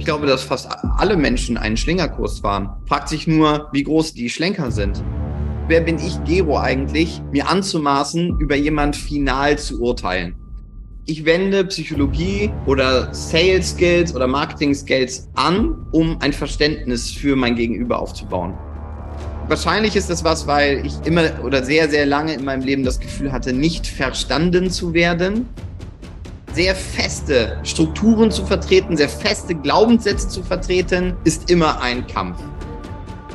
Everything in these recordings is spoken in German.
Ich glaube, dass fast alle Menschen einen Schlingerkurs fahren. Fragt sich nur, wie groß die Schlenker sind. Wer bin ich, Gero, eigentlich, mir anzumaßen, über jemand final zu urteilen? Ich wende Psychologie oder Sales Skills oder Marketing Skills an, um ein Verständnis für mein Gegenüber aufzubauen. Wahrscheinlich ist das was, weil ich immer oder sehr, sehr lange in meinem Leben das Gefühl hatte, nicht verstanden zu werden sehr feste Strukturen zu vertreten, sehr feste Glaubenssätze zu vertreten, ist immer ein Kampf.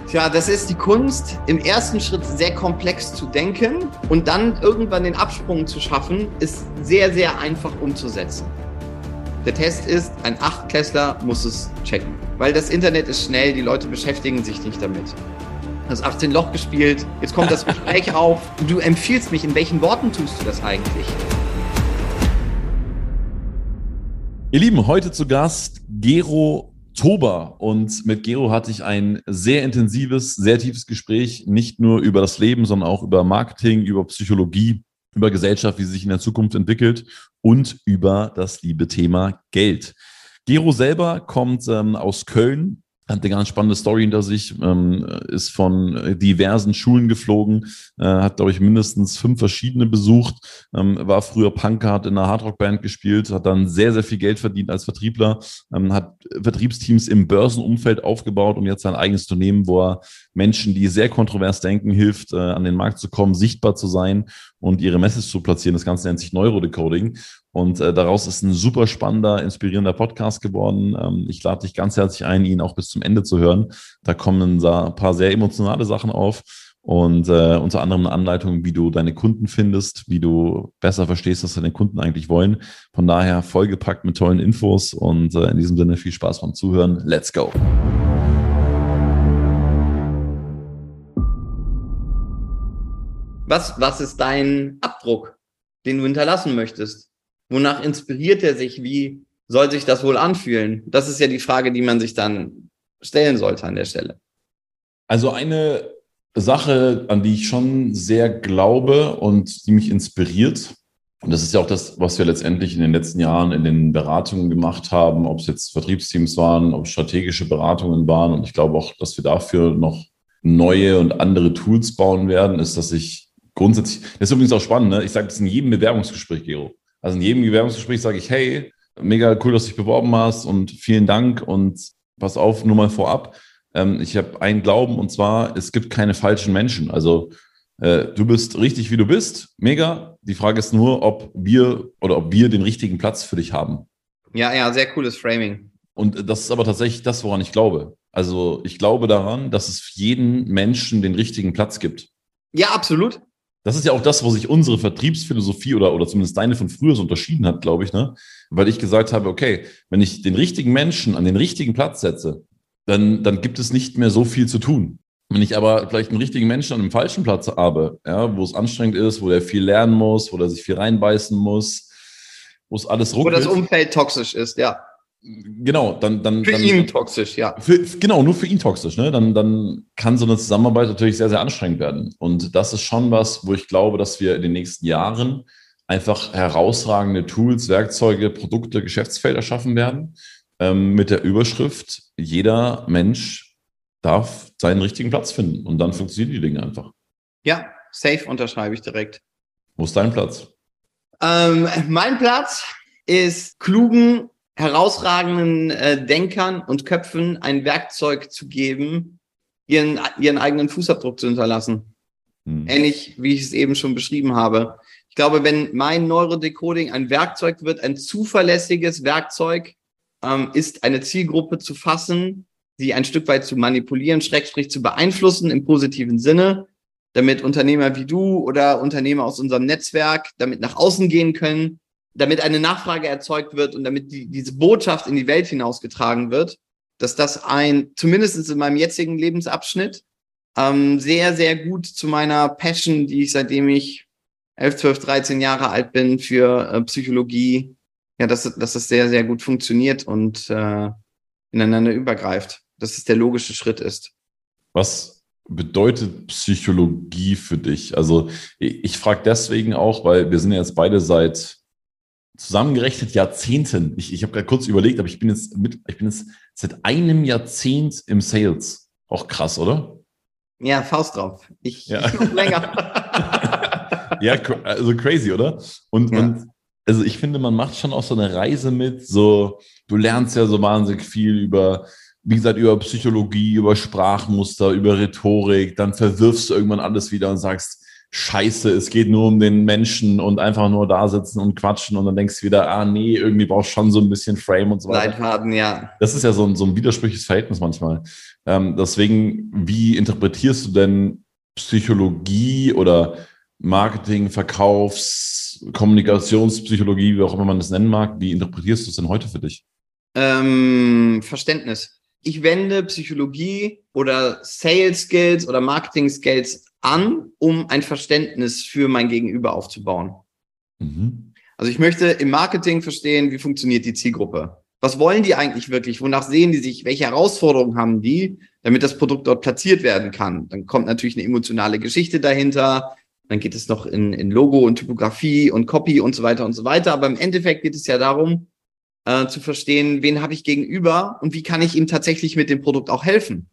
Tja, das ist die Kunst, im ersten Schritt sehr komplex zu denken und dann irgendwann den Absprung zu schaffen, ist sehr, sehr einfach umzusetzen. Der Test ist, ein Achtklässler muss es checken, weil das Internet ist schnell, die Leute beschäftigen sich nicht damit. Das 18 Loch gespielt, jetzt kommt das Gespräch auf. Du empfiehlst mich, in welchen Worten tust du das eigentlich? Ihr Lieben, heute zu Gast Gero Tober. Und mit Gero hatte ich ein sehr intensives, sehr tiefes Gespräch, nicht nur über das Leben, sondern auch über Marketing, über Psychologie, über Gesellschaft, wie sie sich in der Zukunft entwickelt und über das liebe Thema Geld. Gero selber kommt ähm, aus Köln, hat eine ganz spannende Story hinter sich, ähm, ist von diversen Schulen geflogen, äh, hat, glaube ich, mindestens fünf verschiedene besucht, ähm, war früher Punker, hat in einer Hardrock-Band gespielt, hat dann sehr, sehr viel Geld verdient als Vertriebler, ähm, hat Vertriebsteams im Börsenumfeld aufgebaut und jetzt sein eigenes Unternehmen, wo er Menschen, die sehr kontrovers denken, hilft, äh, an den Markt zu kommen, sichtbar zu sein und ihre Message zu platzieren. Das Ganze nennt sich Neurodecoding. Und äh, daraus ist ein super spannender, inspirierender Podcast geworden. Ähm, ich lade dich ganz herzlich ein, ihn auch bis zum Ende zu hören. Da kommen ein paar sehr emotionale Sachen auf und äh, unter anderem eine Anleitung, wie du deine Kunden findest, wie du besser verstehst, was deine Kunden eigentlich wollen. Von daher vollgepackt mit tollen Infos und äh, in diesem Sinne viel Spaß beim Zuhören. Let's go! Was, was ist dein Abdruck, den du hinterlassen möchtest? Wonach inspiriert er sich? Wie soll sich das wohl anfühlen? Das ist ja die Frage, die man sich dann stellen sollte an der Stelle. Also eine Sache, an die ich schon sehr glaube und die mich inspiriert, und das ist ja auch das, was wir letztendlich in den letzten Jahren in den Beratungen gemacht haben, ob es jetzt Vertriebsteams waren, ob es strategische Beratungen waren. Und ich glaube auch, dass wir dafür noch neue und andere Tools bauen werden, ist, dass ich grundsätzlich, das ist übrigens auch spannend, ne? ich sage das in jedem Bewerbungsgespräch, Gero. Also in jedem Bewerbungsgespräch sage ich, hey, mega cool, dass du dich beworben hast und vielen Dank und pass auf, nur mal vorab. Ähm, ich habe einen Glauben und zwar, es gibt keine falschen Menschen. Also äh, du bist richtig, wie du bist, mega. Die Frage ist nur, ob wir oder ob wir den richtigen Platz für dich haben. Ja, ja, sehr cooles Framing. Und das ist aber tatsächlich das, woran ich glaube. Also ich glaube daran, dass es für jeden Menschen den richtigen Platz gibt. Ja, absolut. Das ist ja auch das, wo sich unsere Vertriebsphilosophie oder, oder zumindest deine von früher so unterschieden hat, glaube ich, ne? Weil ich gesagt habe, okay, wenn ich den richtigen Menschen an den richtigen Platz setze, dann, dann gibt es nicht mehr so viel zu tun. Wenn ich aber vielleicht einen richtigen Menschen an einem falschen Platz habe, ja, wo es anstrengend ist, wo der viel lernen muss, wo der sich viel reinbeißen muss, wo es alles ruckelt. Wo das Umfeld toxisch ist, ja. Genau, dann, dann. Für dann, ihn toxisch, ja. Für, genau, nur für ihn toxisch, ne? Dann, dann kann so eine Zusammenarbeit natürlich sehr, sehr anstrengend werden. Und das ist schon was, wo ich glaube, dass wir in den nächsten Jahren einfach herausragende Tools, Werkzeuge, Produkte, Geschäftsfelder schaffen werden. Ähm, mit der Überschrift, jeder Mensch darf seinen richtigen Platz finden. Und dann funktionieren die Dinge einfach. Ja, safe unterschreibe ich direkt. Wo ist dein Platz? Ähm, mein Platz ist klugen herausragenden äh, Denkern und Köpfen ein Werkzeug zu geben, ihren, ihren eigenen Fußabdruck zu hinterlassen. Hm. Ähnlich wie ich es eben schon beschrieben habe. Ich glaube, wenn mein Neurodecoding ein Werkzeug wird, ein zuverlässiges Werkzeug, ähm, ist eine Zielgruppe zu fassen, sie ein Stück weit zu manipulieren, Schrägstrich zu beeinflussen im positiven Sinne, damit Unternehmer wie du oder Unternehmer aus unserem Netzwerk damit nach außen gehen können damit eine Nachfrage erzeugt wird und damit die, diese Botschaft in die Welt hinausgetragen wird, dass das ein, zumindest in meinem jetzigen Lebensabschnitt, ähm, sehr, sehr gut zu meiner Passion, die ich seitdem ich 11, 12, 13 Jahre alt bin für äh, Psychologie, ja, dass, dass das sehr, sehr gut funktioniert und äh, ineinander übergreift, dass es der logische Schritt ist. Was bedeutet Psychologie für dich? Also ich, ich frage deswegen auch, weil wir sind ja jetzt beide seit zusammengerechnet Jahrzehnten. Ich, ich habe gerade kurz überlegt, aber ich bin jetzt mit, ich bin jetzt seit einem Jahrzehnt im Sales. Auch krass, oder? Ja, Faust drauf. Ich, Ja. ich noch länger. Ja, also crazy, oder? Und, Ja. und also ich finde, man macht schon auch so eine Reise mit, so, du lernst ja so wahnsinnig viel über, wie gesagt, über Psychologie, über Sprachmuster, über Rhetorik, dann verwirfst du irgendwann alles wieder und sagst, Scheiße, es geht nur um den Menschen und einfach nur da sitzen und quatschen und dann denkst du wieder, ah nee, irgendwie brauchst du schon so ein bisschen Frame und so weiter. Leitfaden, ja. Das ist ja so ein, so ein widersprüchliches Verhältnis manchmal. Ähm, deswegen, wie interpretierst du denn Psychologie oder Marketing, Verkaufs, Kommunikationspsychologie, wie auch immer man das nennen mag? Wie interpretierst du es denn heute für dich? Ähm, Verständnis. Ich wende Psychologie oder Sales Skills oder Marketing Skills an, um ein Verständnis für mein Gegenüber aufzubauen. Mhm. Also ich möchte im Marketing verstehen, wie funktioniert die Zielgruppe. Was wollen die eigentlich wirklich? Wonach sehen die sich? Welche Herausforderungen haben die, damit das Produkt dort platziert werden kann? Dann kommt natürlich eine emotionale Geschichte dahinter. Dann geht es noch in, in Logo und Typografie und Copy und so weiter und so weiter. Aber im Endeffekt geht es ja darum, äh, zu verstehen, wen habe ich gegenüber und wie kann ich ihm tatsächlich mit dem Produkt auch helfen.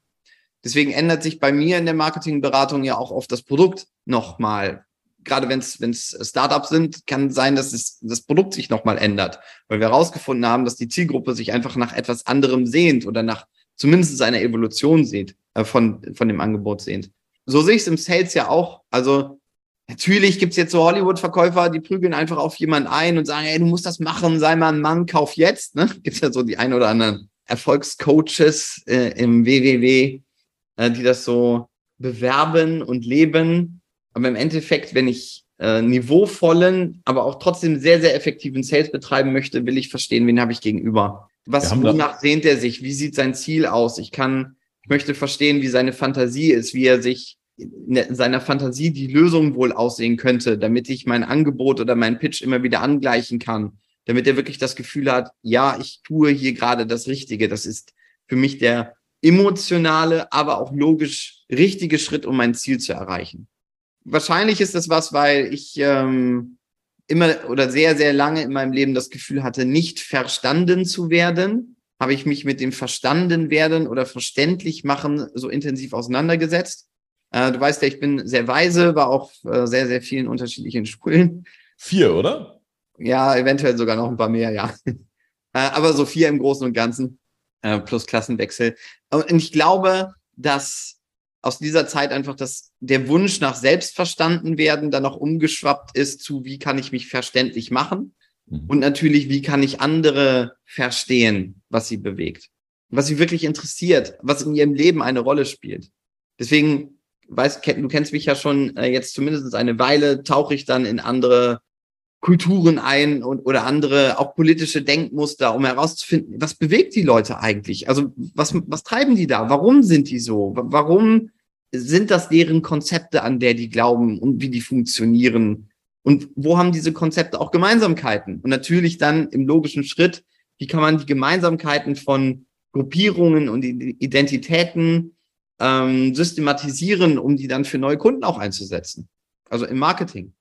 Deswegen ändert sich bei mir in der Marketingberatung ja auch oft das Produkt nochmal. Gerade wenn es Startups sind, kann sein, dass es, das Produkt sich nochmal ändert, weil wir herausgefunden haben, dass die Zielgruppe sich einfach nach etwas anderem sehnt oder nach zumindest einer Evolution sieht, äh, von, von dem Angebot sehnt. So sehe ich es im Sales ja auch. Also natürlich gibt's jetzt so Hollywood-Verkäufer, die prügeln einfach auf jemanden ein und sagen, ey, du musst das machen, sei mal ein Mann, kauf jetzt. Ne? Gibt's ja so die ein oder anderen Erfolgscoaches äh, im WWW, äh, die das so bewerben und leben. Aber im Endeffekt, wenn ich äh, niveauvollen, aber auch trotzdem sehr, sehr effektiven Sales betreiben möchte, will ich verstehen, wen habe ich gegenüber. Was, wonach sehnt er sich? Wie sieht sein Ziel aus? Ich kann, ich möchte verstehen, wie seine Fantasie ist, wie er sich in seiner Fantasie die Lösung wohl aussehen könnte, damit ich mein Angebot oder meinen Pitch immer wieder angleichen kann, damit er wirklich das Gefühl hat, ja, ich tue hier gerade das Richtige. Das ist für mich der emotionale, aber auch logisch richtige Schritt, um mein Ziel zu erreichen. Wahrscheinlich ist das was, weil ich ähm, immer oder sehr, sehr lange in meinem Leben das Gefühl hatte, nicht verstanden zu werden. Habe ich mich mit dem Verstanden werden oder verständlich machen so intensiv auseinandergesetzt. Äh, du weißt ja, ich bin sehr weise, war auf äh, sehr, sehr vielen unterschiedlichen Schulen. Vier, oder? Ja, eventuell sogar noch ein paar mehr, ja. Äh, aber so vier im Großen und Ganzen, äh, plus Klassenwechsel. Und ich glaube, dass aus dieser Zeit einfach das, der Wunsch nach selbstverstanden werden dann noch umgeschwappt ist zu, wie kann ich mich verständlich machen? Mhm. Und natürlich, wie kann ich andere verstehen, was sie bewegt? Was sie wirklich interessiert, was in ihrem Leben eine Rolle spielt. Deswegen, weißt, du kennst mich ja schon äh, jetzt zumindest eine Weile, tauche ich dann in andere Kulturen ein und oder andere auch politische Denkmuster, um herauszufinden, was bewegt die Leute eigentlich? Also was, was treiben die da? Warum sind die so? Wa- Warum sind das deren Konzepte, an der die glauben und wie die funktionieren? Und wo haben diese Konzepte auch Gemeinsamkeiten? Und natürlich dann im logischen Schritt, wie kann man die Gemeinsamkeiten von Gruppierungen und Identitäten ähm, systematisieren, um die dann für neue Kunden auch einzusetzen? Also im Marketing.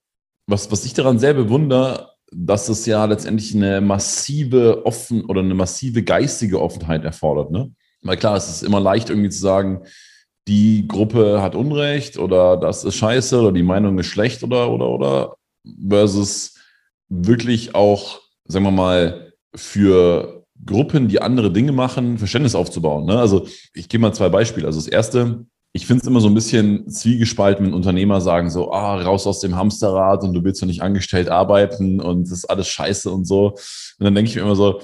Was, was ich daran sehr bewundere, dass es ja letztendlich eine massive offen oder eine massive geistige Offenheit erfordert. Ne? Weil klar, es ist immer leicht irgendwie zu sagen, die Gruppe hat Unrecht oder das ist scheiße oder die Meinung ist schlecht oder oder oder versus wirklich auch, sagen wir mal, für Gruppen, die andere Dinge machen, Verständnis aufzubauen. Ne? Also ich gebe mal zwei Beispiele. Also das erste, ich finde es immer so ein bisschen zwiegespalten, wenn Unternehmer sagen so, ah, raus aus dem Hamsterrad und du willst doch nicht angestellt arbeiten und das ist alles scheiße und so. Und dann denke ich mir immer so,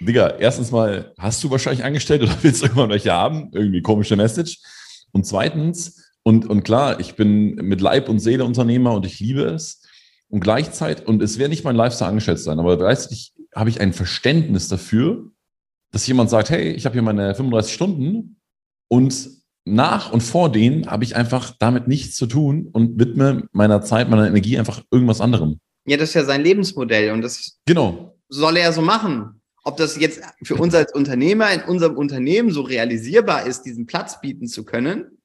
Digga, erstens mal, hast du wahrscheinlich angestellt oder willst du irgendwann welche haben? Irgendwie komische Message. Und zweitens, und, und klar, ich bin mit Leib und Seele Unternehmer und ich liebe es. Und gleichzeitig, und es wäre nicht mein Lifestyle angestellt sein, aber gleichzeitig habe ich ein Verständnis dafür, dass jemand sagt, hey, ich habe hier meine 35 Stunden und nach und vor denen habe ich einfach damit nichts zu tun und widme meiner Zeit, meiner Energie einfach irgendwas anderem. Ja, das ist ja sein Lebensmodell und das Genau. soll er so machen. Ob das jetzt für uns als Unternehmer in unserem Unternehmen so realisierbar ist, diesen Platz bieten zu können,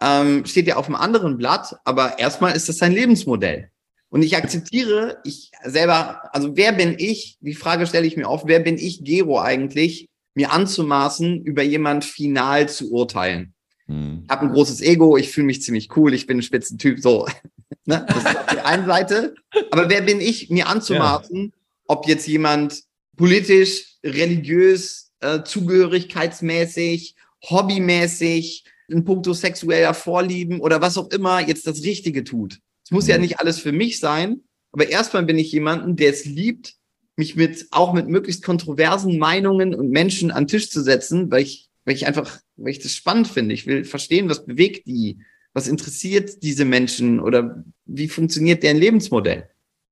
ähm, steht ja auf einem anderen Blatt, aber erstmal ist das sein Lebensmodell. Und ich akzeptiere, ich selber, also wer bin ich? Die Frage stelle ich mir auf, wer bin ich, Gero, eigentlich, mir anzumaßen, über jemand final zu urteilen? Hm. Ich habe ein großes Ego, ich fühle mich ziemlich cool, ich bin ein Spitzentyp, so. ne? Das ist auf der einen Seite. Aber wer bin ich, mir anzumaßen, ja. ob jetzt jemand politisch, religiös, äh, zugehörigkeitsmäßig, hobbymäßig, in puncto sexueller Vorlieben oder was auch immer jetzt das Richtige tut. Es muss mhm. ja nicht alles für mich sein, aber erstmal bin ich jemanden, der es liebt, mich mit, auch mit möglichst kontroversen Meinungen und Menschen an den Tisch zu setzen, weil ich, weil ich einfach, weil ich das spannend finde. Ich will verstehen, was bewegt die, was interessiert diese Menschen oder wie funktioniert deren Lebensmodell.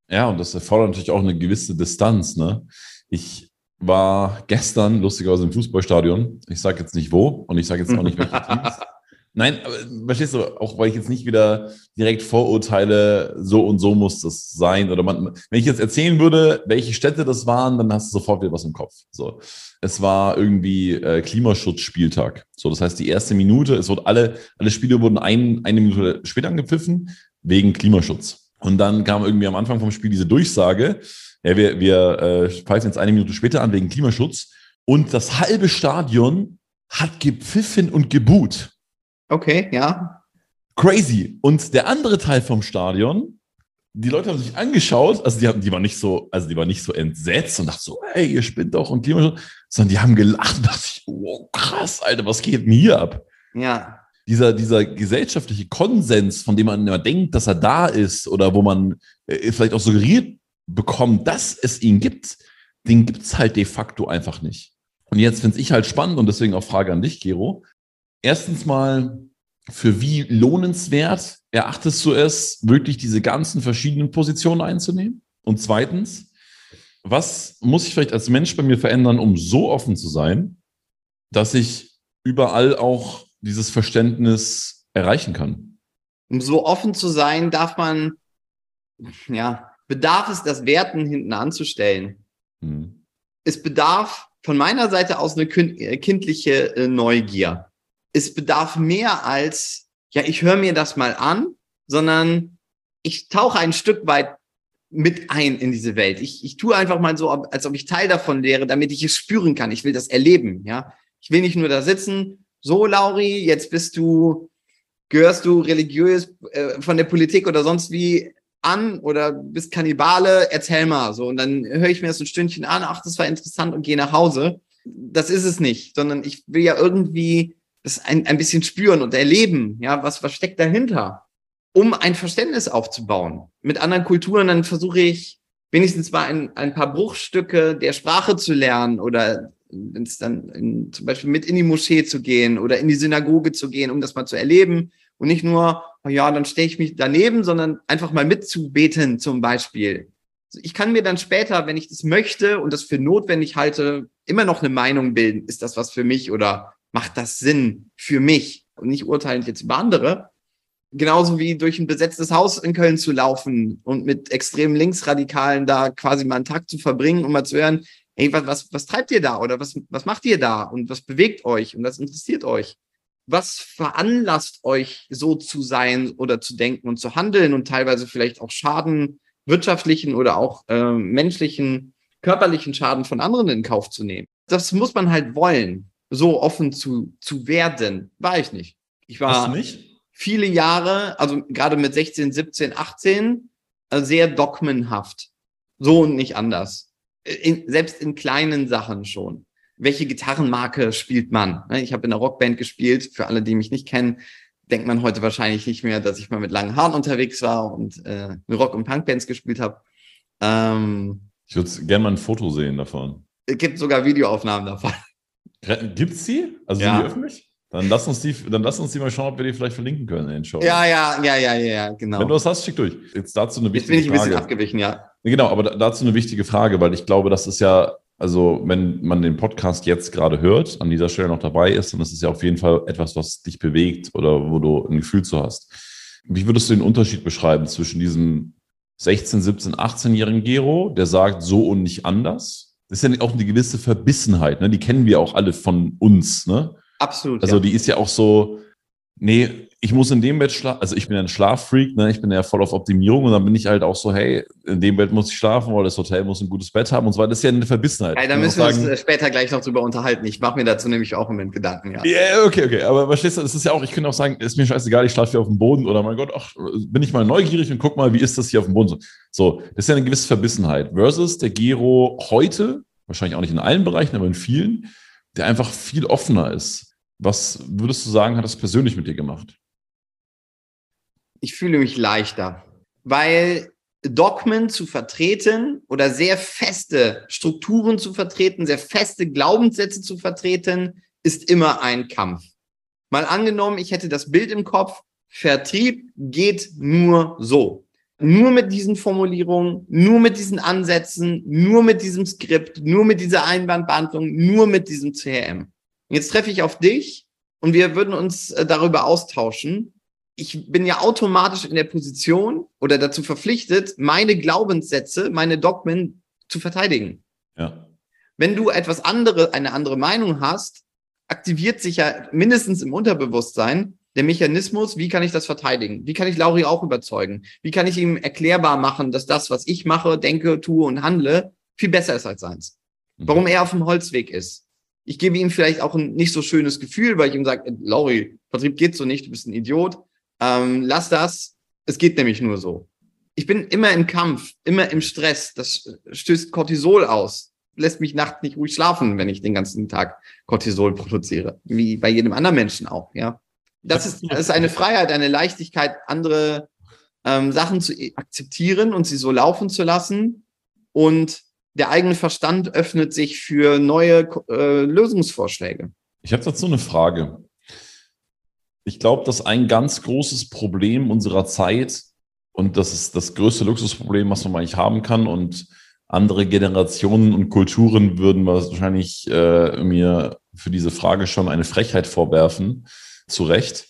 Ja, und das erfordert natürlich auch eine gewisse Distanz, ne? Ich war gestern lustigerweise im Fußballstadion. Ich sage jetzt nicht wo und ich sage jetzt auch nicht welche Teams. Nein, aber verstehst du, auch weil ich jetzt nicht wieder direkt vorurteile, so und so muss das sein. Oder man, wenn ich jetzt erzählen würde, welche Städte das waren, dann hast du sofort wieder was im Kopf. So. Es war irgendwie äh, Klimaschutzspieltag. So, das heißt, die erste Minute, es wurde alle, alle Spiele wurden ein, eine Minute später angepfiffen, wegen Klimaschutz. Und dann kam irgendwie am Anfang vom Spiel diese Durchsage, ja, wir, wir äh, pfeifen jetzt eine Minute später an wegen Klimaschutz. Und das halbe Stadion hat gepfiffen und geboot. Okay, ja. Crazy. Und der andere Teil vom Stadion, die Leute haben sich angeschaut, also die, haben, die waren nicht so, also die waren nicht so entsetzt und dachten so, hey, ihr spinnt doch und Klimaschutz, sondern die haben gelacht und dachte ich, wow, krass, Alter, was geht denn hier ab? Ja. Dieser, dieser gesellschaftliche Konsens, von dem man immer denkt, dass er da ist oder wo man äh, vielleicht auch suggeriert bekommen, dass es ihn gibt, den gibt es halt de facto einfach nicht. Und jetzt finde ich halt spannend und deswegen auch Frage an dich, Gero. Erstens mal, für wie lohnenswert erachtest du es, wirklich diese ganzen verschiedenen Positionen einzunehmen? Und zweitens, was muss ich vielleicht als Mensch bei mir verändern, um so offen zu sein, dass ich überall auch dieses Verständnis erreichen kann? Um so offen zu sein, darf man, ja, bedarf es, das Werten hinten anzustellen. Hm. Es bedarf von meiner Seite aus eine äh, kindliche äh, Neugier. Es bedarf mehr als, ja, ich höre mir das mal an, sondern ich tauche ein Stück weit mit ein in diese Welt. Ich, ich tue einfach mal so, als ob ich Teil davon wäre, damit ich es spüren kann. Ich will das erleben, ja. Ich will nicht nur da sitzen, so Lauri, jetzt bist du, gehörst du religiös äh, von der Politik oder sonst wie an oder bist Kannibale, erzähl mal so. Und dann höre ich mir das ein Stündchen an, ach, das war interessant und gehe nach Hause. Das ist es nicht, sondern ich will ja irgendwie das ein, ein bisschen spüren und erleben, ja, was, was steckt dahinter, um ein Verständnis aufzubauen. Mit anderen Kulturen, dann versuche ich wenigstens mal ein, ein paar Bruchstücke der Sprache zu lernen oder wenn es dann in, zum Beispiel mit in die Moschee zu gehen oder in die Synagoge zu gehen, um das mal zu erleben und nicht nur, ja, dann stehe ich mich daneben, sondern einfach mal mitzubeten zum Beispiel. Ich kann mir dann später, wenn ich das möchte und das für notwendig halte, immer noch eine Meinung bilden. Ist das was für mich oder macht das Sinn für mich? Und nicht urteilend jetzt über andere. Genauso wie durch ein besetztes Haus in Köln zu laufen und mit extremen Linksradikalen da quasi mal einen Tag zu verbringen, um mal zu hören, hey, was, was, was treibt ihr da oder was, was macht ihr da und was bewegt euch und was interessiert euch? was veranlasst euch so zu sein oder zu denken und zu handeln und teilweise vielleicht auch Schaden, wirtschaftlichen oder auch äh, menschlichen, körperlichen Schaden von anderen in Kauf zu nehmen. Das muss man halt wollen, so offen zu, zu werden. War ich nicht. Ich war nicht? viele Jahre, also gerade mit 16, 17, 18, sehr dogmenhaft. So und nicht anders. In, selbst in kleinen Sachen schon welche Gitarrenmarke spielt man? Ne, ich habe in der Rockband gespielt. Für alle, die mich nicht kennen, denkt man heute wahrscheinlich nicht mehr, dass ich mal mit langen Haaren unterwegs war und äh, Rock- und Punkbands gespielt habe. Ähm, ich würde gerne mal ein Foto sehen davon. Es gibt sogar Videoaufnahmen davon. Gibt es die? Also ja. sind die öffentlich? Dann lass, uns die, dann lass uns die mal schauen, ob wir die vielleicht verlinken können in den Show. Ja, ja, ja, ja, ja, genau. Wenn du was hast, schick durch. Jetzt dazu eine wichtige Frage. Jetzt bin ich ein bisschen abgewichen, ja. Genau, aber dazu eine wichtige Frage, weil ich glaube, das ist ja also, wenn man den Podcast jetzt gerade hört, an dieser Stelle noch dabei ist, dann ist es ja auf jeden Fall etwas, was dich bewegt oder wo du ein Gefühl zu hast. Wie würdest du den Unterschied beschreiben zwischen diesem 16, 17, 18-jährigen Gero, der sagt so und nicht anders? Das ist ja auch eine gewisse Verbissenheit, ne? Die kennen wir auch alle von uns, ne? Absolut. Also, ja. die ist ja auch so, nee, ich muss in dem Bett schlafen, also ich bin ein Schlaffreak, ne? ich bin ja voll auf Optimierung und dann bin ich halt auch so, hey, in dem Bett muss ich schlafen, weil das Hotel muss ein gutes Bett haben und so weiter. Das ist ja eine Verbissenheit. Ja, da müssen wir uns äh, später gleich noch drüber unterhalten. Ich mache mir dazu nämlich auch im Moment Gedanken, ja. Ja, yeah, okay, okay. Aber verstehst du, das ist ja auch, ich könnte auch sagen, ist mir scheißegal, ich schlafe hier auf dem Boden oder mein Gott, ach, bin ich mal neugierig und guck mal, wie ist das hier auf dem Boden? So, das ist ja eine gewisse Verbissenheit. Versus der Gero heute, wahrscheinlich auch nicht in allen Bereichen, aber in vielen, der einfach viel offener ist. Was würdest du sagen, hat das persönlich mit dir gemacht? ich fühle mich leichter, weil Dogmen zu vertreten oder sehr feste Strukturen zu vertreten, sehr feste Glaubenssätze zu vertreten, ist immer ein Kampf. Mal angenommen, ich hätte das Bild im Kopf, Vertrieb geht nur so. Nur mit diesen Formulierungen, nur mit diesen Ansätzen, nur mit diesem Skript, nur mit dieser Einwandbehandlung, nur mit diesem CRM. Jetzt treffe ich auf dich und wir würden uns äh, darüber austauschen ich bin ja automatisch in der Position oder dazu verpflichtet, meine Glaubenssätze, meine Dogmen zu verteidigen. Ja. Wenn du etwas andere, eine andere Meinung hast, aktiviert sich ja mindestens im Unterbewusstsein der Mechanismus, wie kann ich das verteidigen? Wie kann ich Lauri auch überzeugen? Wie kann ich ihm erklärbar machen, dass das, was ich mache, denke, tue und handle, viel besser ist als seins? Mhm. Warum er auf dem Holzweg ist. Ich gebe ihm vielleicht auch ein nicht so schönes Gefühl, weil ich ihm sage, Lauri, Vertrieb geht so nicht, du bist ein Idiot ähm, lass das, es geht nämlich nur so. Ich bin immer im Kampf, immer im Stress. Das stößt Cortisol aus, lässt mich nachts nicht ruhig schlafen, wenn ich den ganzen Tag Cortisol produziere, wie bei jedem anderen Menschen auch. Ja, das ist, das ist eine Freiheit, eine Leichtigkeit, andere ähm, Sachen zu akzeptieren und sie so laufen zu lassen. Und der eigene Verstand öffnet sich für neue äh, Lösungsvorschläge. Ich habe dazu eine Frage. Ich glaube, dass ein ganz großes Problem unserer Zeit und das ist das größte Luxusproblem, was man eigentlich haben kann und andere Generationen und Kulturen würden wahrscheinlich äh, mir für diese Frage schon eine Frechheit vorwerfen. Zu Recht.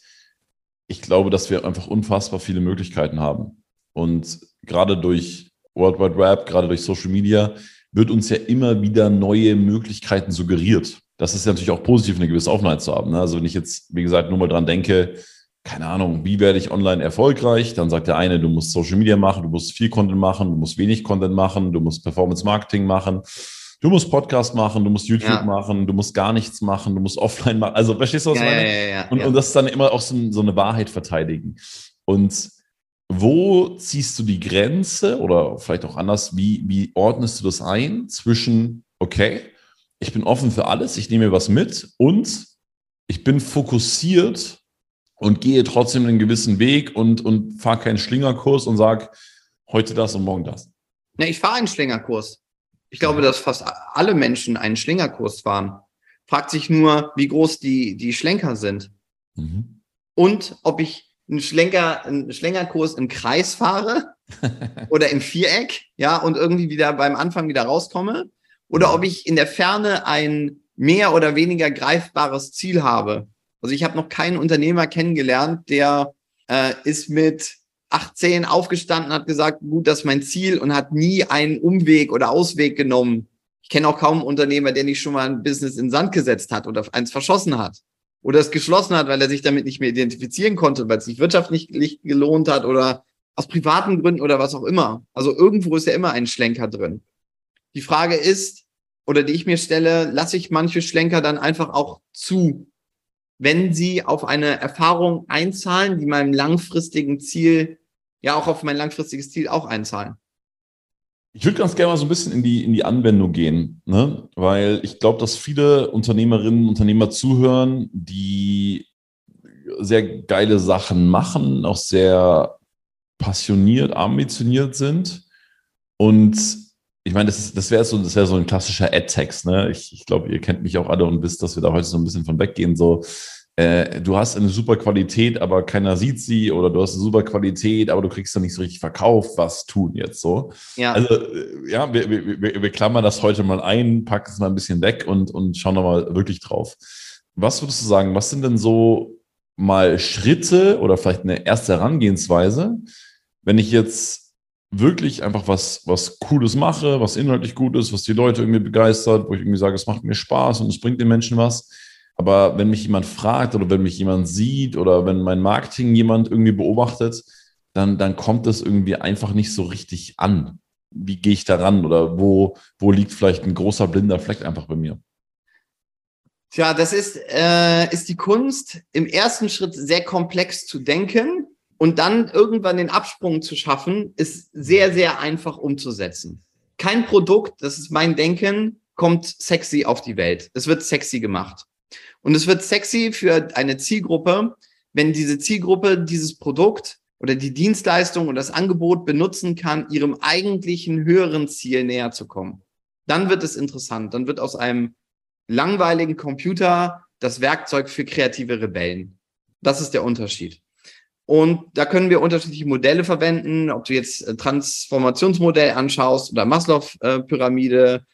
Ich glaube, dass wir einfach unfassbar viele Möglichkeiten haben. Und gerade durch World Wide Web, gerade durch Social Media, wird uns ja immer wieder neue Möglichkeiten suggeriert das ist ja natürlich auch positiv, eine gewisse Offenheit zu haben. Ne? Also wenn ich jetzt, wie gesagt, nur mal dran denke, keine Ahnung, wie werde ich online erfolgreich? Dann sagt der eine, du musst Social Media machen, du musst viel Content machen, du musst wenig Content machen, du musst Performance Marketing machen, du musst Podcast machen, du musst YouTube ja. machen, du musst gar nichts machen, du musst offline machen. Also verstehst du, was ich ja, meine? Ja, und, und das ist dann immer auch so, so eine Wahrheit verteidigen. Und wo ziehst du die Grenze oder vielleicht auch anders, wie, wie ordnest du das ein zwischen, okay, ich bin offen für alles, ich nehme mir was mit und ich bin fokussiert und gehe trotzdem einen gewissen Weg und, und fahre keinen Schlingerkurs und sage heute das und morgen das. Ja, ich fahre einen Schlingerkurs. Ich glaube, dass fast alle Menschen einen Schlingerkurs fahren. Fragt sich nur, wie groß die, die Schlenker sind. Mhm. Und ob ich einen Schlenker, einen Schlenkerkurs im Kreis fahre oder im Viereck, ja, und irgendwie wieder beim Anfang wieder rauskomme oder ob ich in der Ferne ein mehr oder weniger greifbares Ziel habe. Also ich habe noch keinen Unternehmer kennengelernt, der äh, ist mit 18 aufgestanden, hat gesagt, gut, das ist mein Ziel und hat nie einen Umweg oder Ausweg genommen. Ich kenne auch kaum einen Unternehmer, der nicht schon mal ein Business in Sand gesetzt hat oder eins verschossen hat oder es geschlossen hat, weil er sich damit nicht mehr identifizieren konnte, weil es sich wirtschaftlich nicht gelohnt hat oder aus privaten Gründen oder was auch immer. Also irgendwo ist ja immer ein Schlenker drin. Die Frage ist, oder die ich mir stelle, lasse ich manche Schlenker dann einfach auch zu, wenn sie auf eine Erfahrung einzahlen, die meinem langfristigen Ziel, ja auch auf mein langfristiges Ziel auch einzahlen. Ich würde ganz gerne mal so ein bisschen in die, in die Anwendung gehen, ne? weil ich glaube, dass viele Unternehmerinnen und Unternehmer zuhören, die sehr geile Sachen machen, auch sehr passioniert, ambitioniert sind und ich meine, das, das wäre so, das wäre so ein klassischer Ad-Text, ne? Ich, ich glaube, ihr kennt mich auch alle und wisst, dass wir da heute so ein bisschen von weggehen. So, äh, du hast eine super Qualität, aber keiner sieht sie, oder du hast eine super Qualität, aber du kriegst dann nicht so richtig verkauft. Was tun jetzt so? Ja. Also, äh, ja, wir, wir, wir, wir klammern das heute mal ein, packen es mal ein bisschen weg und, und schauen nochmal wirklich drauf. Was würdest du sagen, was sind denn so mal Schritte oder vielleicht eine erste Herangehensweise, wenn ich jetzt wirklich einfach was, was Cooles mache, was inhaltlich gut ist, was die Leute irgendwie begeistert, wo ich irgendwie sage, es macht mir Spaß und es bringt den Menschen was. Aber wenn mich jemand fragt oder wenn mich jemand sieht oder wenn mein Marketing jemand irgendwie beobachtet, dann, dann kommt das irgendwie einfach nicht so richtig an. Wie gehe ich daran oder wo, wo liegt vielleicht ein großer blinder Fleck einfach bei mir? Tja, das ist, äh, ist die Kunst, im ersten Schritt sehr komplex zu denken und dann irgendwann den Absprung zu schaffen, ist sehr, sehr einfach umzusetzen. Kein Produkt, das ist mein Denken, kommt sexy auf die Welt. Es wird sexy gemacht. Und es wird sexy für eine Zielgruppe, wenn diese Zielgruppe dieses Produkt oder die Dienstleistung oder das Angebot benutzen kann, ihrem eigentlichen höheren Ziel näher zu kommen. Dann wird es interessant. Dann wird aus einem langweiligen Computer das Werkzeug für kreative Rebellen. Das ist der Unterschied. Und da können wir unterschiedliche Modelle verwenden, ob du jetzt äh, Transformationsmodell anschaust oder Maslow-Pyramide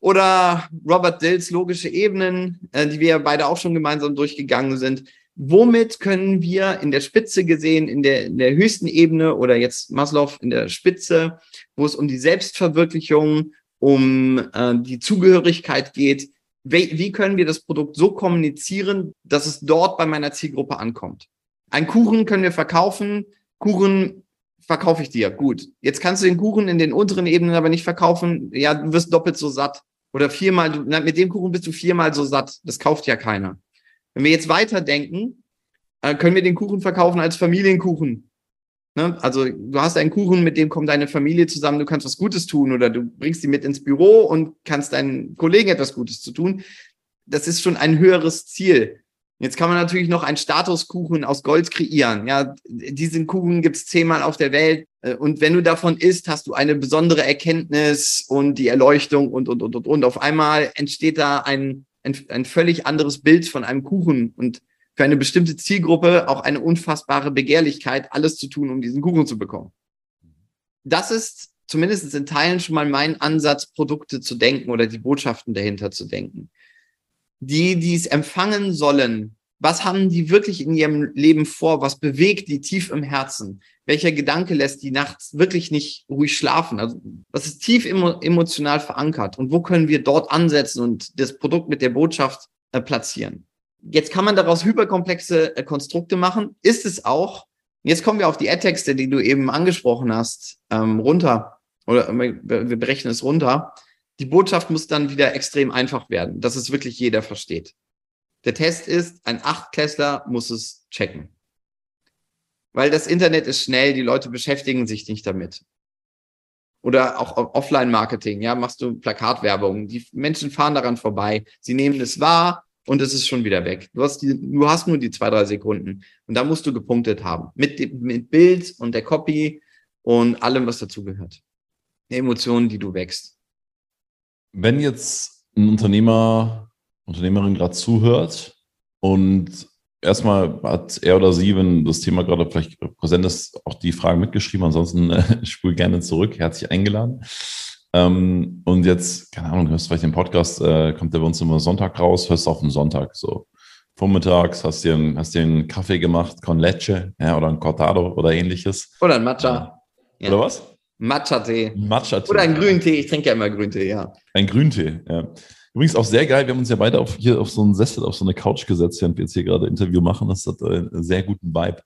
oder Robert Dills logische Ebenen, äh, die wir beide auch schon gemeinsam durchgegangen sind. Womit können wir in der Spitze gesehen, in der, in der höchsten Ebene oder jetzt Maslow in der Spitze, wo es um die Selbstverwirklichung, um äh, die Zugehörigkeit geht, wie, wie können wir das Produkt so kommunizieren, dass es dort bei meiner Zielgruppe ankommt? Ein Kuchen können wir verkaufen. Kuchen verkaufe ich dir. Gut. Jetzt kannst du den Kuchen in den unteren Ebenen aber nicht verkaufen. Ja, du wirst doppelt so satt. Oder viermal, du, na, mit dem Kuchen bist du viermal so satt. Das kauft ja keiner. Wenn wir jetzt weiterdenken, äh, können wir den Kuchen verkaufen als Familienkuchen. Ne? Also du hast einen Kuchen, mit dem kommt deine Familie zusammen, du kannst was Gutes tun oder du bringst sie mit ins Büro und kannst deinen Kollegen etwas Gutes zu tun. Das ist schon ein höheres Ziel. Jetzt kann man natürlich noch einen Statuskuchen aus Gold kreieren. Ja, diesen Kuchen gibt's zehnmal auf der Welt. Äh, und wenn du davon isst, hast du eine besondere Erkenntnis und die Erleuchtung und, und, und, und, und. Auf einmal entsteht da ein, ein, ein völlig anderes Bild von einem Kuchen. Und für eine bestimmte Zielgruppe auch eine unfassbare Begehrlichkeit, alles zu tun, um diesen Kuchen zu bekommen. Das ist zumindest in Teilen schon mal mein Ansatz, Produkte zu denken oder die Botschaften dahinter zu denken. Die, die es empfangen sollen, was haben die wirklich in ihrem Leben vor? Was bewegt die tief im Herzen? Welcher Gedanke lässt die nachts wirklich nicht ruhig schlafen? Also, was ist tief emotional verankert? Und wo können wir dort ansetzen und das Produkt mit der Botschaft äh, platzieren? Jetzt kann man daraus hyperkomplexe äh, Konstrukte machen. Ist es auch. Jetzt kommen wir auf die Ad-Texte, die du eben angesprochen hast, ähm, runter. Oder wir berechnen es runter. Die Botschaft muss dann wieder extrem einfach werden, dass es wirklich jeder versteht. Der Test ist, ein Achtklässler muss es checken. Weil das Internet ist schnell, die Leute beschäftigen sich nicht damit. Oder auch Offline-Marketing, ja, machst du Plakatwerbung. Die Menschen fahren daran vorbei. Sie nehmen es wahr, und es ist schon wieder weg. Du hast, die, du hast nur die zwei, drei Sekunden und da musst du gepunktet haben. Mit, mit Bild und der Copy und allem, was dazugehört. Emotionen, die du wächst. Wenn jetzt ein Unternehmer, Unternehmerin gerade zuhört und erstmal hat er oder sie, wenn das Thema gerade vielleicht präsent ist, auch die Fragen mitgeschrieben. Ansonsten äh, spul gerne zurück. Herzlich eingeladen. Ähm, und jetzt, keine Ahnung, hörst du vielleicht den Podcast, äh, kommt der bei uns immer Sonntag raus, hörst du auf den Sonntag so. Vormittags hast dir, einen, hast dir einen Kaffee gemacht, con leche, ja, oder ein Cortado oder ähnliches. Oder ein Matcha. Ja. Oder was? Matcha-Tee. Matcha-Tee. Oder ein Grüntee. Ich trinke ja immer Grüntee, ja. Ein Grüntee, ja. Übrigens auch sehr geil. Wir haben uns ja beide auf, hier auf so einen Sessel, auf so eine Couch gesetzt, während wir jetzt hier gerade Interview machen. Das hat einen sehr guten Vibe.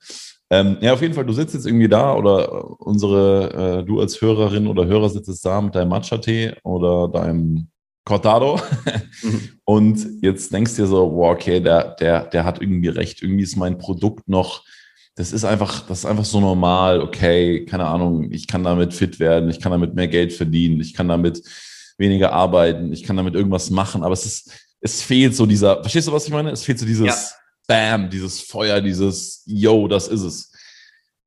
Ähm, ja, auf jeden Fall, du sitzt jetzt irgendwie da oder unsere, äh, du als Hörerin oder Hörer sitzt jetzt da mit deinem Matcha-Tee oder deinem Cortado mhm. und jetzt denkst du dir so, wow, okay, der, der, der hat irgendwie recht. Irgendwie ist mein Produkt noch, das ist einfach, das ist einfach so normal, okay, keine Ahnung, ich kann damit fit werden, ich kann damit mehr Geld verdienen, ich kann damit weniger arbeiten, ich kann damit irgendwas machen, aber es ist, es fehlt so dieser, verstehst du, was ich meine? Es fehlt so dieses, ja Bam, dieses Feuer, dieses Yo, das ist es.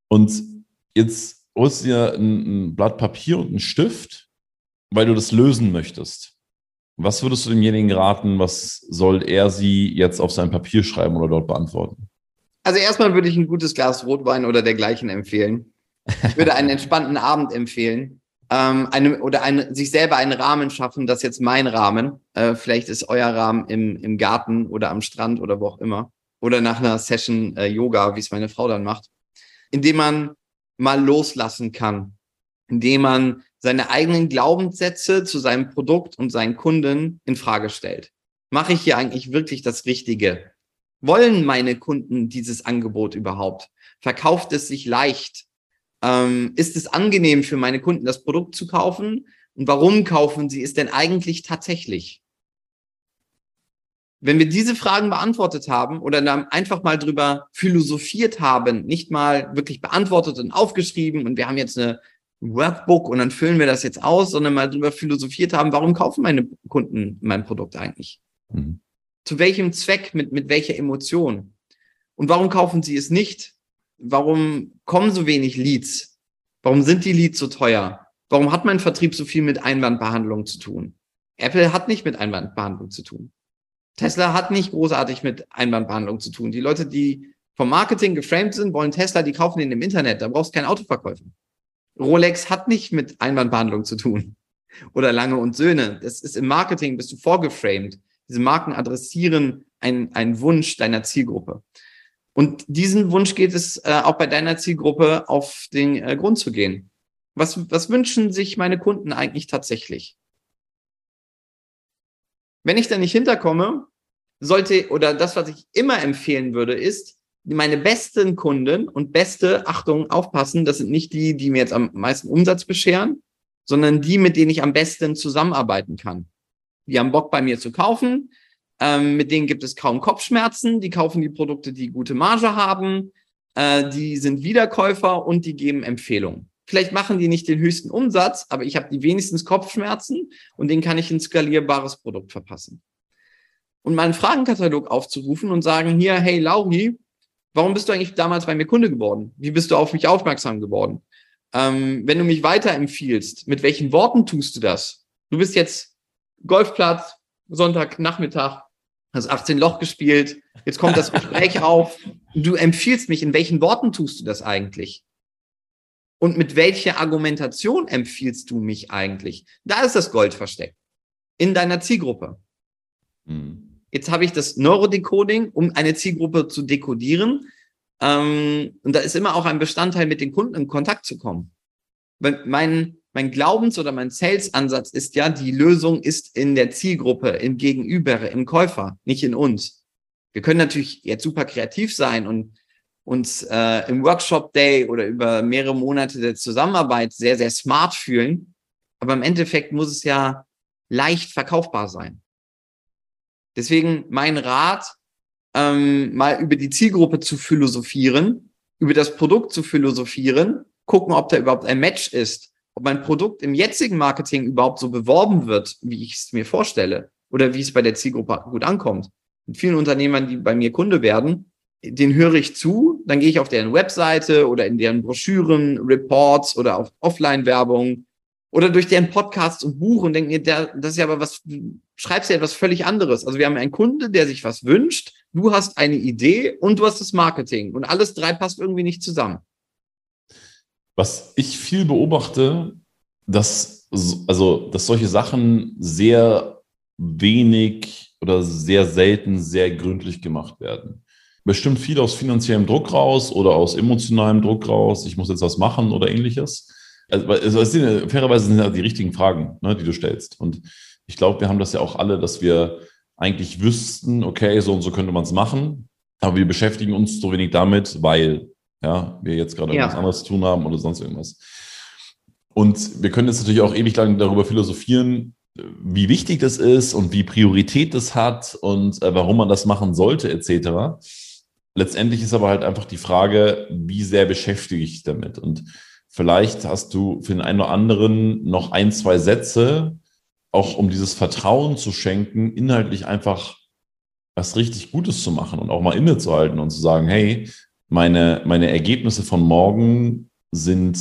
Und jetzt holst du dir ein, ein Blatt Papier und einen Stift, weil du das lösen möchtest. Was würdest du demjenigen raten, was soll er sie jetzt auf sein Papier schreiben oder dort beantworten? Also erstmal würde ich ein gutes Glas Rotwein oder dergleichen empfehlen. Ich würde einen entspannten Abend empfehlen. Ähm, eine, oder eine, sich selber einen Rahmen schaffen, das ist jetzt mein Rahmen. Äh, vielleicht ist euer Rahmen im, im Garten oder am Strand oder wo auch immer oder nach einer Session äh, Yoga, wie es meine Frau dann macht, indem man mal loslassen kann, indem man seine eigenen Glaubenssätze zu seinem Produkt und seinen Kunden in Frage stellt. Mache ich hier eigentlich wirklich das Richtige? Wollen meine Kunden dieses Angebot überhaupt? Verkauft es sich leicht? Ähm, ist es angenehm für meine Kunden, das Produkt zu kaufen? Und warum kaufen sie es denn eigentlich tatsächlich? Wenn wir diese Fragen beantwortet haben oder dann einfach mal drüber philosophiert haben, nicht mal wirklich beantwortet und aufgeschrieben und wir haben jetzt eine Workbook und dann füllen wir das jetzt aus, sondern mal drüber philosophiert haben, warum kaufen meine Kunden mein Produkt eigentlich? Mhm. Zu welchem Zweck, mit, mit welcher Emotion? Und warum kaufen sie es nicht? Warum kommen so wenig Leads? Warum sind die Leads so teuer? Warum hat mein Vertrieb so viel mit Einwandbehandlung zu tun? Apple hat nicht mit Einwandbehandlung zu tun. Tesla hat nicht großartig mit Einwandbehandlung zu tun. Die Leute, die vom Marketing geframed sind, wollen Tesla, die kaufen den im Internet. Da brauchst du keinen Autoverkäufer. Rolex hat nicht mit Einwandbehandlung zu tun. Oder Lange und Söhne. Das ist im Marketing, bist du vorgeframed. Diese Marken adressieren einen, einen Wunsch deiner Zielgruppe. Und diesen Wunsch geht es äh, auch bei deiner Zielgruppe auf den äh, Grund zu gehen. Was, was wünschen sich meine Kunden eigentlich tatsächlich? Wenn ich da nicht hinterkomme, sollte, oder das, was ich immer empfehlen würde, ist, meine besten Kunden und beste, Achtung, aufpassen, das sind nicht die, die mir jetzt am meisten Umsatz bescheren, sondern die, mit denen ich am besten zusammenarbeiten kann. Die haben Bock bei mir zu kaufen, ähm, mit denen gibt es kaum Kopfschmerzen, die kaufen die Produkte, die gute Marge haben, äh, die sind Wiederkäufer und die geben Empfehlungen. Vielleicht machen die nicht den höchsten Umsatz, aber ich habe die wenigstens Kopfschmerzen und den kann ich ein skalierbares Produkt verpassen. Und meinen Fragenkatalog aufzurufen und sagen, hier, hey Lauri, warum bist du eigentlich damals bei mir Kunde geworden? Wie bist du auf mich aufmerksam geworden? Ähm, wenn du mich weiterempfiehlst, mit welchen Worten tust du das? Du bist jetzt Golfplatz, Sonntagnachmittag, hast 18 Loch gespielt, jetzt kommt das Gespräch auf. Du empfiehlst mich, in welchen Worten tust du das eigentlich? Und mit welcher Argumentation empfiehlst du mich eigentlich? Da ist das Gold versteckt. In deiner Zielgruppe. Mhm. Jetzt habe ich das Neurodecoding, um eine Zielgruppe zu dekodieren. Ähm, und da ist immer auch ein Bestandteil, mit den Kunden in Kontakt zu kommen. Mein, mein Glaubens- oder mein Sales-Ansatz ist ja, die Lösung ist in der Zielgruppe, im Gegenüber, im Käufer, nicht in uns. Wir können natürlich jetzt super kreativ sein und uns äh, im Workshop Day oder über mehrere Monate der Zusammenarbeit sehr, sehr smart fühlen. Aber im Endeffekt muss es ja leicht verkaufbar sein. Deswegen mein Rat, ähm, mal über die Zielgruppe zu philosophieren, über das Produkt zu philosophieren, gucken, ob da überhaupt ein Match ist, ob mein Produkt im jetzigen Marketing überhaupt so beworben wird, wie ich es mir vorstelle oder wie es bei der Zielgruppe gut ankommt. Mit vielen Unternehmern, die bei mir Kunde werden, den höre ich zu, dann gehe ich auf deren Webseite oder in deren Broschüren, Reports oder auf Offline-Werbung oder durch deren Podcasts und Buch und denke mir, das ist ja aber was, du schreibst ja etwas völlig anderes. Also wir haben einen Kunde, der sich was wünscht, du hast eine Idee und du hast das Marketing und alles drei passt irgendwie nicht zusammen. Was ich viel beobachte, dass, also, dass solche Sachen sehr wenig oder sehr selten sehr gründlich gemacht werden bestimmt viel aus finanziellem Druck raus oder aus emotionalem Druck raus. Ich muss jetzt was machen oder ähnliches. Also, also sind, fairerweise sind ja die richtigen Fragen, ne, die du stellst. Und ich glaube, wir haben das ja auch alle, dass wir eigentlich wüssten, okay, so und so könnte man es machen, aber wir beschäftigen uns so wenig damit, weil ja, wir jetzt gerade ja. irgendwas anderes zu tun haben oder sonst irgendwas. Und wir können jetzt natürlich auch ewig lang darüber philosophieren, wie wichtig das ist und wie Priorität das hat und äh, warum man das machen sollte, etc. Letztendlich ist aber halt einfach die Frage, wie sehr beschäftige ich dich damit? Und vielleicht hast du für den einen oder anderen noch ein, zwei Sätze, auch um dieses Vertrauen zu schenken, inhaltlich einfach was richtig Gutes zu machen und auch mal innezuhalten und zu sagen, hey, meine, meine Ergebnisse von morgen sind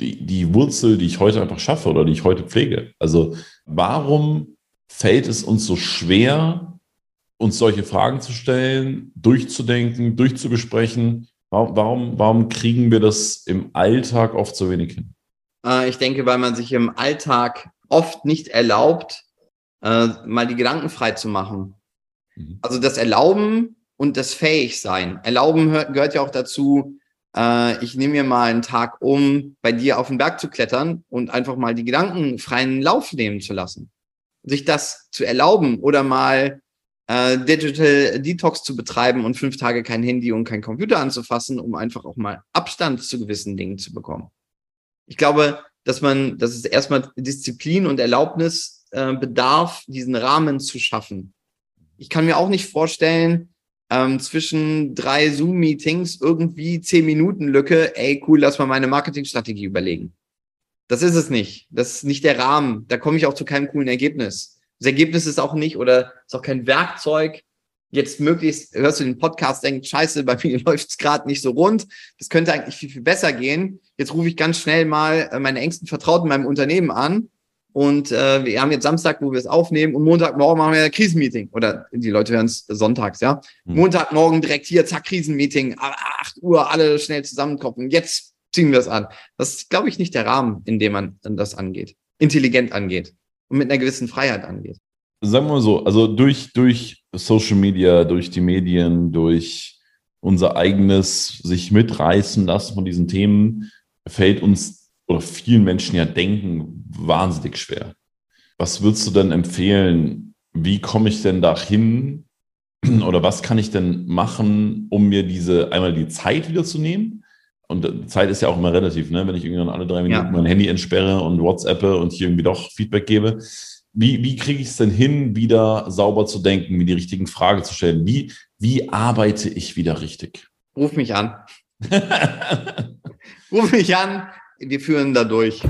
die, die Wurzel, die ich heute einfach schaffe oder die ich heute pflege. Also warum fällt es uns so schwer, uns solche Fragen zu stellen, durchzudenken, durchzubesprechen. Warum, warum, warum kriegen wir das im Alltag oft so wenig hin? Äh, ich denke, weil man sich im Alltag oft nicht erlaubt, äh, mal die Gedanken frei zu machen. Mhm. Also das Erlauben und das Fähigsein. Erlauben gehört ja auch dazu, äh, ich nehme mir mal einen Tag um, bei dir auf den Berg zu klettern und einfach mal die Gedanken freien Lauf nehmen zu lassen. Sich das zu erlauben oder mal äh, Digital Detox zu betreiben und fünf Tage kein Handy und kein Computer anzufassen, um einfach auch mal Abstand zu gewissen Dingen zu bekommen. Ich glaube, dass man, dass es erstmal Disziplin und Erlaubnis äh, bedarf, diesen Rahmen zu schaffen. Ich kann mir auch nicht vorstellen, ähm, zwischen drei Zoom-Meetings irgendwie zehn Minuten Lücke, ey, cool, lass mal meine Marketingstrategie überlegen. Das ist es nicht. Das ist nicht der Rahmen. Da komme ich auch zu keinem coolen Ergebnis. Das Ergebnis ist auch nicht oder ist auch kein Werkzeug. Jetzt möglichst hörst du den Podcast, denkst, scheiße, bei mir läuft es gerade nicht so rund. Das könnte eigentlich viel, viel besser gehen. Jetzt rufe ich ganz schnell mal äh, meine engsten Vertrauten in meinem Unternehmen an und äh, wir haben jetzt Samstag, wo wir es aufnehmen, und Montagmorgen machen wir ein Krisenmeeting. Oder die Leute hören es sonntags, ja. Mhm. Montagmorgen direkt hier, zack, Krisenmeeting, 8 Uhr, alle schnell zusammenkommen. Jetzt ziehen wir es an. Das ist, glaube ich, nicht der Rahmen, in dem man das angeht. Intelligent angeht und mit einer gewissen Freiheit angeht. Sagen wir mal so, also durch, durch Social Media, durch die Medien, durch unser eigenes sich mitreißen lassen von diesen Themen, fällt uns oder vielen Menschen ja denken, wahnsinnig schwer. Was würdest du denn empfehlen? Wie komme ich denn dahin? Oder was kann ich denn machen, um mir diese einmal die Zeit wieder zu nehmen? Und Zeit ist ja auch immer relativ, ne? wenn ich irgendwann alle drei Minuten ja. mein Handy entsperre und WhatsApp und hier irgendwie doch Feedback gebe. Wie, wie kriege ich es denn hin, wieder sauber zu denken, mir die richtigen Fragen zu stellen? Wie, wie arbeite ich wieder richtig? Ruf mich an. Ruf mich an, wir führen da durch.